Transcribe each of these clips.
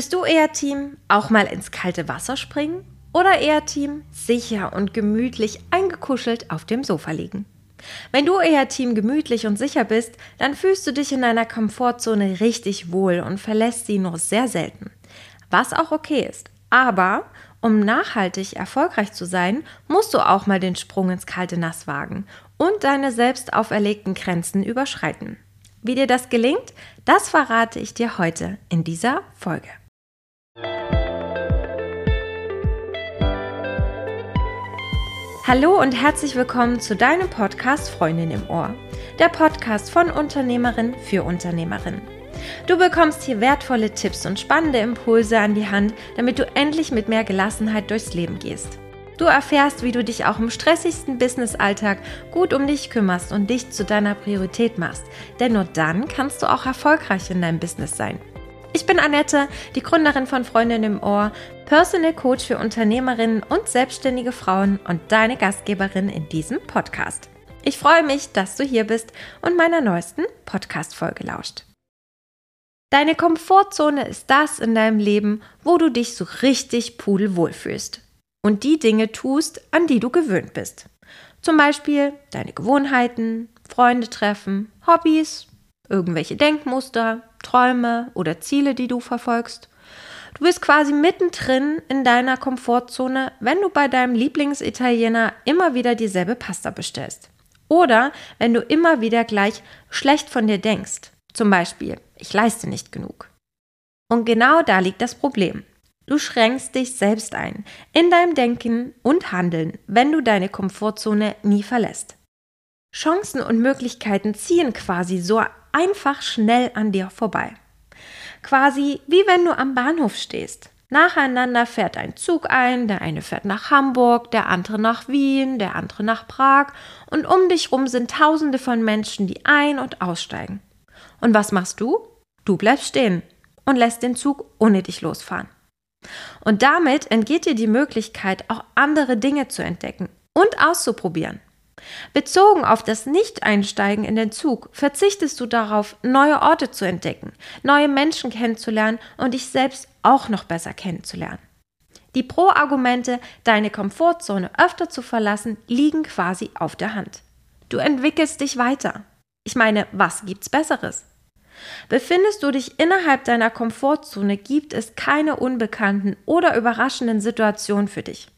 Bist du eher Team auch mal ins kalte Wasser springen oder eher Team sicher und gemütlich eingekuschelt auf dem Sofa liegen? Wenn du eher Team gemütlich und sicher bist, dann fühlst du dich in deiner Komfortzone richtig wohl und verlässt sie nur sehr selten. Was auch okay ist. Aber um nachhaltig erfolgreich zu sein, musst du auch mal den Sprung ins kalte Nass wagen und deine selbst auferlegten Grenzen überschreiten. Wie dir das gelingt, das verrate ich dir heute in dieser Folge. Hallo und herzlich willkommen zu deinem Podcast Freundin im Ohr, der Podcast von Unternehmerin für Unternehmerin. Du bekommst hier wertvolle Tipps und spannende Impulse an die Hand, damit du endlich mit mehr Gelassenheit durchs Leben gehst. Du erfährst, wie du dich auch im stressigsten Businessalltag gut um dich kümmerst und dich zu deiner Priorität machst. Denn nur dann kannst du auch erfolgreich in deinem Business sein. Ich bin Annette, die Gründerin von Freundin im Ohr, Personal Coach für Unternehmerinnen und selbstständige Frauen und deine Gastgeberin in diesem Podcast. Ich freue mich, dass du hier bist und meiner neuesten Podcast-Folge lauscht. Deine Komfortzone ist das in deinem Leben, wo du dich so richtig pudelwohl fühlst und die Dinge tust, an die du gewöhnt bist. Zum Beispiel deine Gewohnheiten, Freunde treffen, Hobbys, irgendwelche Denkmuster, Träume oder Ziele, die du verfolgst. Du bist quasi mittendrin in deiner Komfortzone, wenn du bei deinem Lieblingsitaliener immer wieder dieselbe Pasta bestellst. Oder wenn du immer wieder gleich schlecht von dir denkst. Zum Beispiel, ich leiste nicht genug. Und genau da liegt das Problem. Du schränkst dich selbst ein, in deinem Denken und Handeln, wenn du deine Komfortzone nie verlässt. Chancen und Möglichkeiten ziehen quasi so einfach schnell an dir vorbei. Quasi wie wenn du am Bahnhof stehst. Nacheinander fährt ein Zug ein, der eine fährt nach Hamburg, der andere nach Wien, der andere nach Prag und um dich rum sind tausende von Menschen, die ein- und aussteigen. Und was machst du? Du bleibst stehen und lässt den Zug ohne dich losfahren. Und damit entgeht dir die Möglichkeit, auch andere Dinge zu entdecken und auszuprobieren. Bezogen auf das Nicht-Einsteigen in den Zug verzichtest du darauf, neue Orte zu entdecken, neue Menschen kennenzulernen und dich selbst auch noch besser kennenzulernen. Die Pro-Argumente, deine Komfortzone öfter zu verlassen, liegen quasi auf der Hand. Du entwickelst dich weiter. Ich meine, was gibt's Besseres? Befindest du dich innerhalb deiner Komfortzone, gibt es keine unbekannten oder überraschenden Situationen für dich.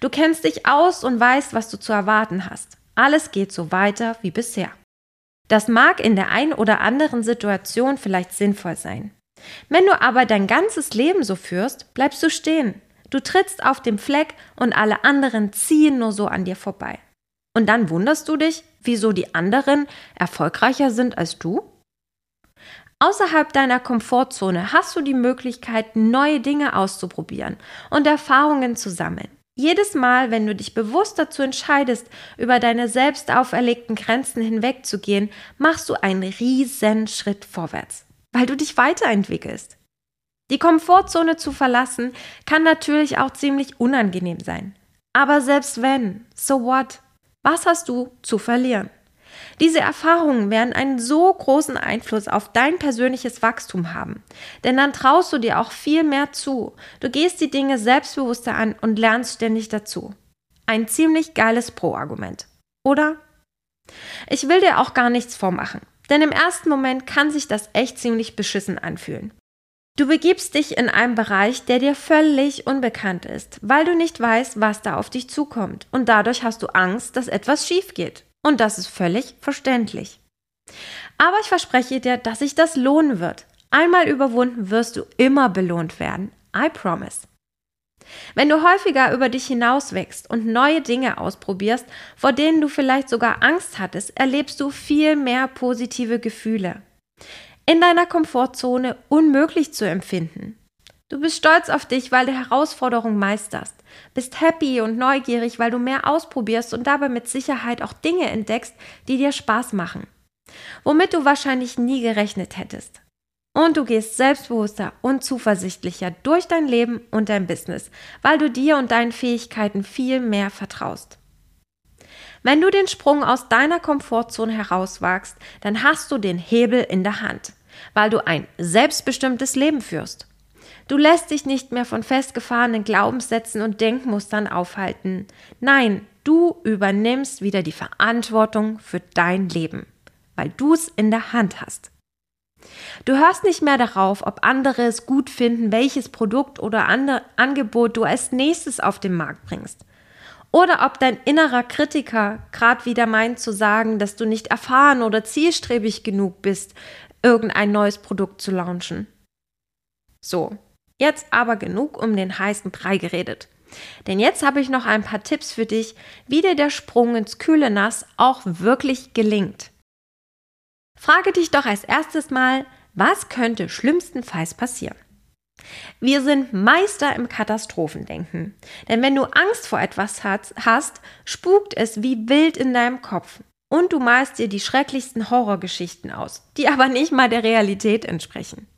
Du kennst dich aus und weißt, was du zu erwarten hast. Alles geht so weiter wie bisher. Das mag in der einen oder anderen Situation vielleicht sinnvoll sein. Wenn du aber dein ganzes Leben so führst, bleibst du stehen. Du trittst auf dem Fleck und alle anderen ziehen nur so an dir vorbei. Und dann wunderst du dich, wieso die anderen erfolgreicher sind als du? Außerhalb deiner Komfortzone hast du die Möglichkeit, neue Dinge auszuprobieren und Erfahrungen zu sammeln. Jedes Mal, wenn du dich bewusst dazu entscheidest, über deine selbst auferlegten Grenzen hinwegzugehen, machst du einen riesen Schritt vorwärts, weil du dich weiterentwickelst. Die Komfortzone zu verlassen kann natürlich auch ziemlich unangenehm sein. Aber selbst wenn, so what? Was hast du zu verlieren? Diese Erfahrungen werden einen so großen Einfluss auf dein persönliches Wachstum haben. Denn dann traust du dir auch viel mehr zu. Du gehst die Dinge selbstbewusster an und lernst ständig dazu. Ein ziemlich geiles Pro-Argument. Oder? Ich will dir auch gar nichts vormachen. Denn im ersten Moment kann sich das echt ziemlich beschissen anfühlen. Du begibst dich in einem Bereich, der dir völlig unbekannt ist, weil du nicht weißt, was da auf dich zukommt. Und dadurch hast du Angst, dass etwas schief geht. Und das ist völlig verständlich. Aber ich verspreche dir, dass sich das lohnen wird. Einmal überwunden wirst du immer belohnt werden. I promise. Wenn du häufiger über dich hinaus wächst und neue Dinge ausprobierst, vor denen du vielleicht sogar Angst hattest, erlebst du viel mehr positive Gefühle. In deiner Komfortzone unmöglich zu empfinden. Du bist stolz auf dich, weil du Herausforderungen meisterst. Bist happy und neugierig, weil du mehr ausprobierst und dabei mit Sicherheit auch Dinge entdeckst, die dir Spaß machen. Womit du wahrscheinlich nie gerechnet hättest. Und du gehst selbstbewusster und zuversichtlicher durch dein Leben und dein Business, weil du dir und deinen Fähigkeiten viel mehr vertraust. Wenn du den Sprung aus deiner Komfortzone herauswagst, dann hast du den Hebel in der Hand, weil du ein selbstbestimmtes Leben führst. Du lässt dich nicht mehr von festgefahrenen Glaubenssätzen und Denkmustern aufhalten. Nein, du übernimmst wieder die Verantwortung für dein Leben, weil du es in der Hand hast. Du hörst nicht mehr darauf, ob andere es gut finden, welches Produkt oder Angebot du als nächstes auf den Markt bringst. Oder ob dein innerer Kritiker gerade wieder meint zu sagen, dass du nicht erfahren oder zielstrebig genug bist, irgendein neues Produkt zu launchen. So, jetzt aber genug um den heißen Brei geredet. Denn jetzt habe ich noch ein paar Tipps für dich, wie dir der Sprung ins kühle Nass auch wirklich gelingt. Frage dich doch als erstes mal, was könnte schlimmstenfalls passieren? Wir sind Meister im Katastrophendenken. Denn wenn du Angst vor etwas hast, spukt es wie wild in deinem Kopf. Und du malst dir die schrecklichsten Horrorgeschichten aus, die aber nicht mal der Realität entsprechen.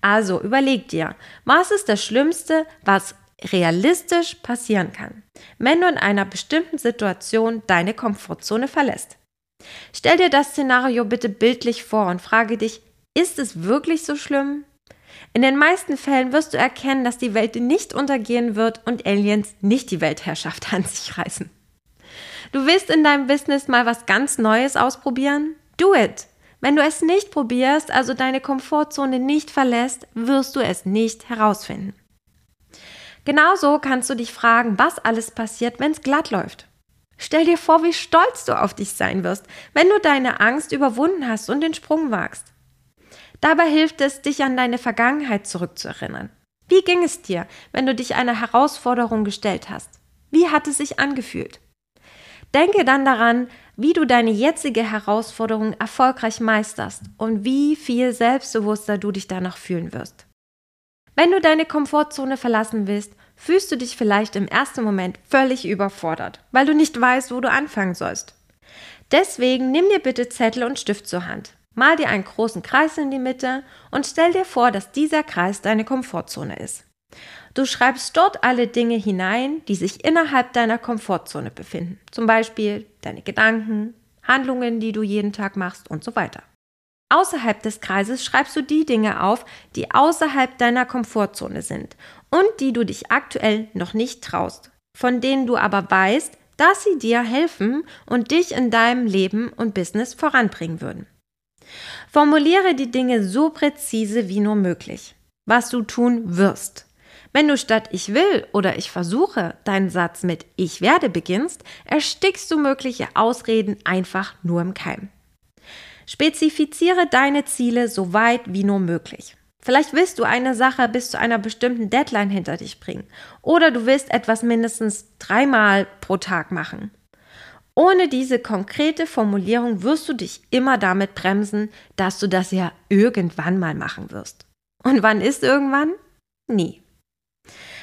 Also überleg dir, was ist das Schlimmste, was realistisch passieren kann, wenn du in einer bestimmten Situation deine Komfortzone verlässt. Stell dir das Szenario bitte bildlich vor und frage dich, ist es wirklich so schlimm? In den meisten Fällen wirst du erkennen, dass die Welt nicht untergehen wird und Aliens nicht die Weltherrschaft an sich reißen. Du willst in deinem Business mal was ganz Neues ausprobieren? Do it! Wenn du es nicht probierst, also deine Komfortzone nicht verlässt, wirst du es nicht herausfinden. Genauso kannst du dich fragen, was alles passiert, wenn es glatt läuft. Stell dir vor, wie stolz du auf dich sein wirst, wenn du deine Angst überwunden hast und den Sprung wagst. Dabei hilft es, dich an deine Vergangenheit zurückzuerinnern. Wie ging es dir, wenn du dich einer Herausforderung gestellt hast? Wie hat es sich angefühlt? Denke dann daran, wie du deine jetzige Herausforderung erfolgreich meisterst und wie viel selbstbewusster du dich danach fühlen wirst. Wenn du deine Komfortzone verlassen willst, fühlst du dich vielleicht im ersten Moment völlig überfordert, weil du nicht weißt, wo du anfangen sollst. Deswegen nimm dir bitte Zettel und Stift zur Hand. Mal dir einen großen Kreis in die Mitte und stell dir vor, dass dieser Kreis deine Komfortzone ist. Du schreibst dort alle Dinge hinein, die sich innerhalb deiner Komfortzone befinden. Zum Beispiel deine Gedanken, Handlungen, die du jeden Tag machst und so weiter. Außerhalb des Kreises schreibst du die Dinge auf, die außerhalb deiner Komfortzone sind und die du dich aktuell noch nicht traust, von denen du aber weißt, dass sie dir helfen und dich in deinem Leben und Business voranbringen würden. Formuliere die Dinge so präzise wie nur möglich, was du tun wirst. Wenn du statt ich will oder ich versuche deinen Satz mit ich werde beginnst, erstickst du mögliche Ausreden einfach nur im Keim. Spezifiziere deine Ziele so weit wie nur möglich. Vielleicht willst du eine Sache bis zu einer bestimmten Deadline hinter dich bringen oder du willst etwas mindestens dreimal pro Tag machen. Ohne diese konkrete Formulierung wirst du dich immer damit bremsen, dass du das ja irgendwann mal machen wirst. Und wann ist irgendwann? Nie.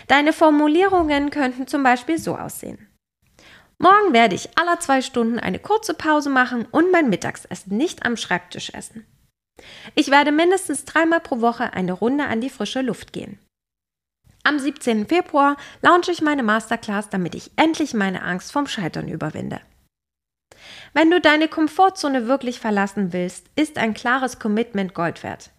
Deine Formulierungen könnten zum Beispiel so aussehen. Morgen werde ich alle zwei Stunden eine kurze Pause machen und mein Mittagsessen nicht am Schreibtisch essen. Ich werde mindestens dreimal pro Woche eine Runde an die frische Luft gehen. Am 17. Februar launche ich meine Masterclass, damit ich endlich meine Angst vom Scheitern überwinde. Wenn du deine Komfortzone wirklich verlassen willst, ist ein klares Commitment Gold wert.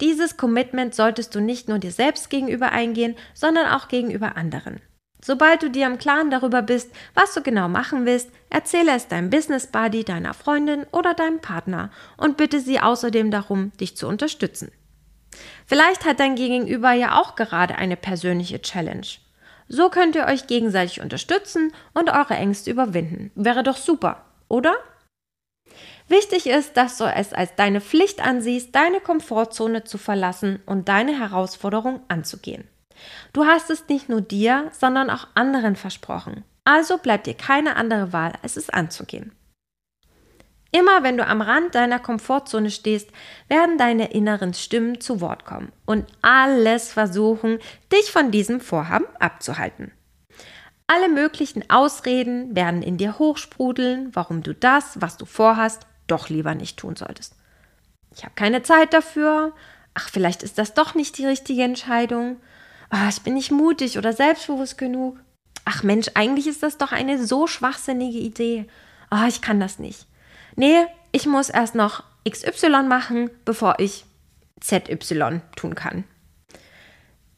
Dieses Commitment solltest du nicht nur dir selbst gegenüber eingehen, sondern auch gegenüber anderen. Sobald du dir im Klaren darüber bist, was du genau machen willst, erzähle es deinem Business Buddy, deiner Freundin oder deinem Partner und bitte sie außerdem darum, dich zu unterstützen. Vielleicht hat dein Gegenüber ja auch gerade eine persönliche Challenge. So könnt ihr euch gegenseitig unterstützen und eure Ängste überwinden. Wäre doch super oder? Wichtig ist, dass du es als deine Pflicht ansiehst, deine Komfortzone zu verlassen und deine Herausforderung anzugehen. Du hast es nicht nur dir, sondern auch anderen versprochen. Also bleibt dir keine andere Wahl, als es anzugehen. Immer wenn du am Rand deiner Komfortzone stehst, werden deine inneren Stimmen zu Wort kommen und alles versuchen, dich von diesem Vorhaben abzuhalten. Alle möglichen Ausreden werden in dir hochsprudeln, warum du das, was du vorhast, doch lieber nicht tun solltest. Ich habe keine Zeit dafür. Ach, vielleicht ist das doch nicht die richtige Entscheidung. Oh, ich bin nicht mutig oder selbstbewusst genug. Ach Mensch, eigentlich ist das doch eine so schwachsinnige Idee. Oh, ich kann das nicht. Nee, ich muss erst noch XY machen, bevor ich ZY tun kann.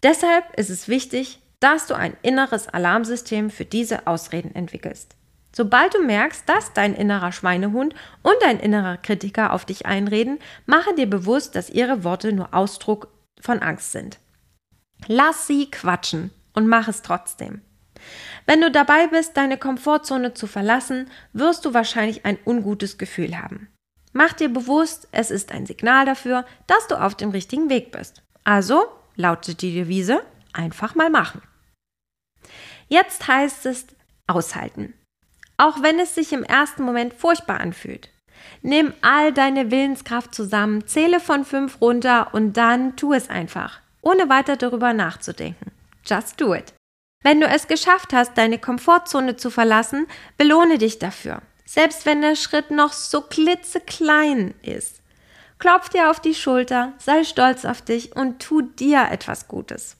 Deshalb ist es wichtig, dass du ein inneres Alarmsystem für diese Ausreden entwickelst. Sobald du merkst, dass dein innerer Schweinehund und dein innerer Kritiker auf dich einreden, mache dir bewusst, dass ihre Worte nur Ausdruck von Angst sind. Lass sie quatschen und mach es trotzdem. Wenn du dabei bist, deine Komfortzone zu verlassen, wirst du wahrscheinlich ein ungutes Gefühl haben. Mach dir bewusst, es ist ein Signal dafür, dass du auf dem richtigen Weg bist. Also lautet die Devise, einfach mal machen. Jetzt heißt es aushalten. Auch wenn es sich im ersten Moment furchtbar anfühlt. Nimm all deine Willenskraft zusammen, zähle von fünf runter und dann tu es einfach, ohne weiter darüber nachzudenken. Just do it. Wenn du es geschafft hast, deine Komfortzone zu verlassen, belohne dich dafür. Selbst wenn der Schritt noch so klitzeklein ist. Klopf dir auf die Schulter, sei stolz auf dich und tu dir etwas Gutes.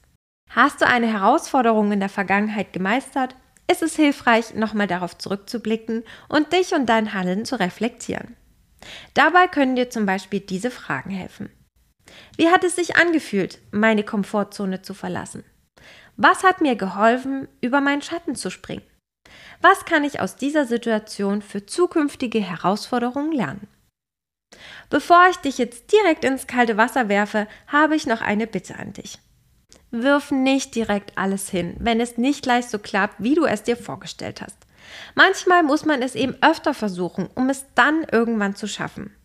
Hast du eine Herausforderung in der Vergangenheit gemeistert, ist es hilfreich, nochmal darauf zurückzublicken und dich und dein Handeln zu reflektieren. Dabei können dir zum Beispiel diese Fragen helfen. Wie hat es sich angefühlt, meine Komfortzone zu verlassen? Was hat mir geholfen, über meinen Schatten zu springen? Was kann ich aus dieser Situation für zukünftige Herausforderungen lernen? Bevor ich dich jetzt direkt ins kalte Wasser werfe, habe ich noch eine Bitte an dich. Wirf nicht direkt alles hin, wenn es nicht gleich so klappt, wie du es dir vorgestellt hast. Manchmal muss man es eben öfter versuchen, um es dann irgendwann zu schaffen.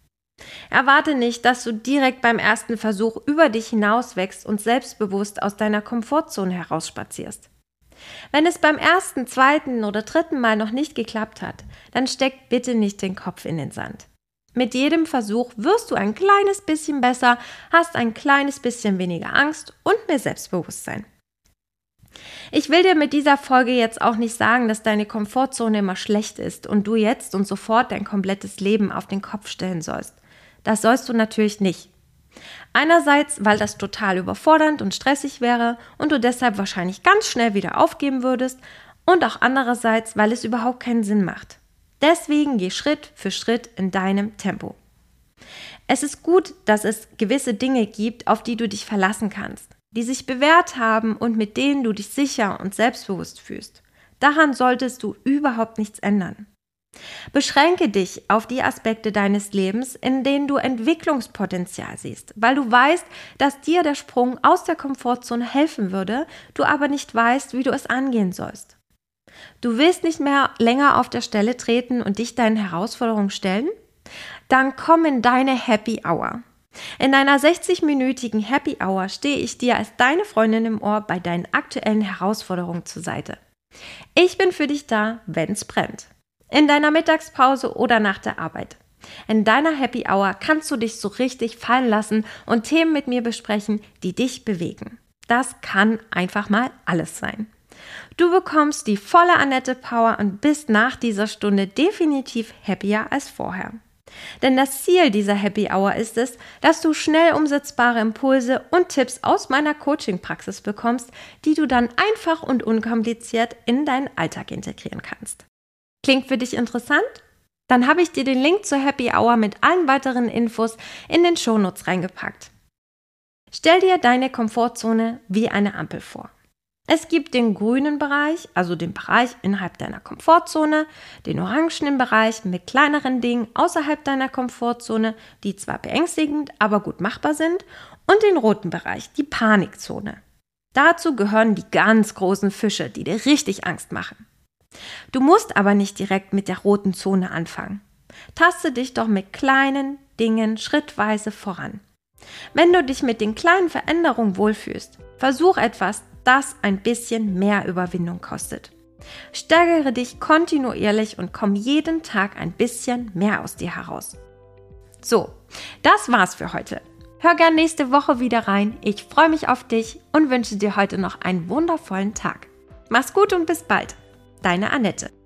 Erwarte nicht, dass du direkt beim ersten Versuch über dich hinauswächst und selbstbewusst aus deiner Komfortzone herausspazierst. Wenn es beim ersten, zweiten oder dritten Mal noch nicht geklappt hat, dann steck bitte nicht den Kopf in den Sand. Mit jedem Versuch wirst du ein kleines bisschen besser, hast ein kleines bisschen weniger Angst und mehr Selbstbewusstsein. Ich will dir mit dieser Folge jetzt auch nicht sagen, dass deine Komfortzone immer schlecht ist und du jetzt und sofort dein komplettes Leben auf den Kopf stellen sollst. Das sollst du natürlich nicht. Einerseits, weil das total überfordernd und stressig wäre und du deshalb wahrscheinlich ganz schnell wieder aufgeben würdest und auch andererseits, weil es überhaupt keinen Sinn macht. Deswegen geh Schritt für Schritt in deinem Tempo. Es ist gut, dass es gewisse Dinge gibt, auf die du dich verlassen kannst, die sich bewährt haben und mit denen du dich sicher und selbstbewusst fühlst. Daran solltest du überhaupt nichts ändern. Beschränke dich auf die Aspekte deines Lebens, in denen du Entwicklungspotenzial siehst, weil du weißt, dass dir der Sprung aus der Komfortzone helfen würde, du aber nicht weißt, wie du es angehen sollst. Du willst nicht mehr länger auf der Stelle treten und dich deinen Herausforderungen stellen? Dann komm in deine Happy Hour. In deiner 60-minütigen Happy Hour stehe ich dir als deine Freundin im Ohr bei deinen aktuellen Herausforderungen zur Seite. Ich bin für dich da, wenn's brennt. In deiner Mittagspause oder nach der Arbeit. In deiner Happy Hour kannst du dich so richtig fallen lassen und Themen mit mir besprechen, die dich bewegen. Das kann einfach mal alles sein. Du bekommst die volle Annette Power und bist nach dieser Stunde definitiv happier als vorher. Denn das Ziel dieser Happy Hour ist es, dass du schnell umsetzbare Impulse und Tipps aus meiner Coaching-Praxis bekommst, die du dann einfach und unkompliziert in deinen Alltag integrieren kannst. Klingt für dich interessant? Dann habe ich dir den Link zur Happy Hour mit allen weiteren Infos in den Shownotes reingepackt. Stell dir deine Komfortzone wie eine Ampel vor. Es gibt den grünen Bereich, also den Bereich innerhalb deiner Komfortzone, den orangenen Bereich mit kleineren Dingen außerhalb deiner Komfortzone, die zwar beängstigend, aber gut machbar sind, und den roten Bereich, die Panikzone. Dazu gehören die ganz großen Fische, die dir richtig Angst machen. Du musst aber nicht direkt mit der roten Zone anfangen. Taste dich doch mit kleinen Dingen schrittweise voran. Wenn du dich mit den kleinen Veränderungen wohlfühlst, versuch etwas das ein bisschen mehr Überwindung kostet. Steigere dich kontinuierlich und komm jeden Tag ein bisschen mehr aus dir heraus. So, das war's für heute. Hör gern nächste Woche wieder rein. Ich freue mich auf dich und wünsche dir heute noch einen wundervollen Tag. Mach's gut und bis bald. Deine Annette.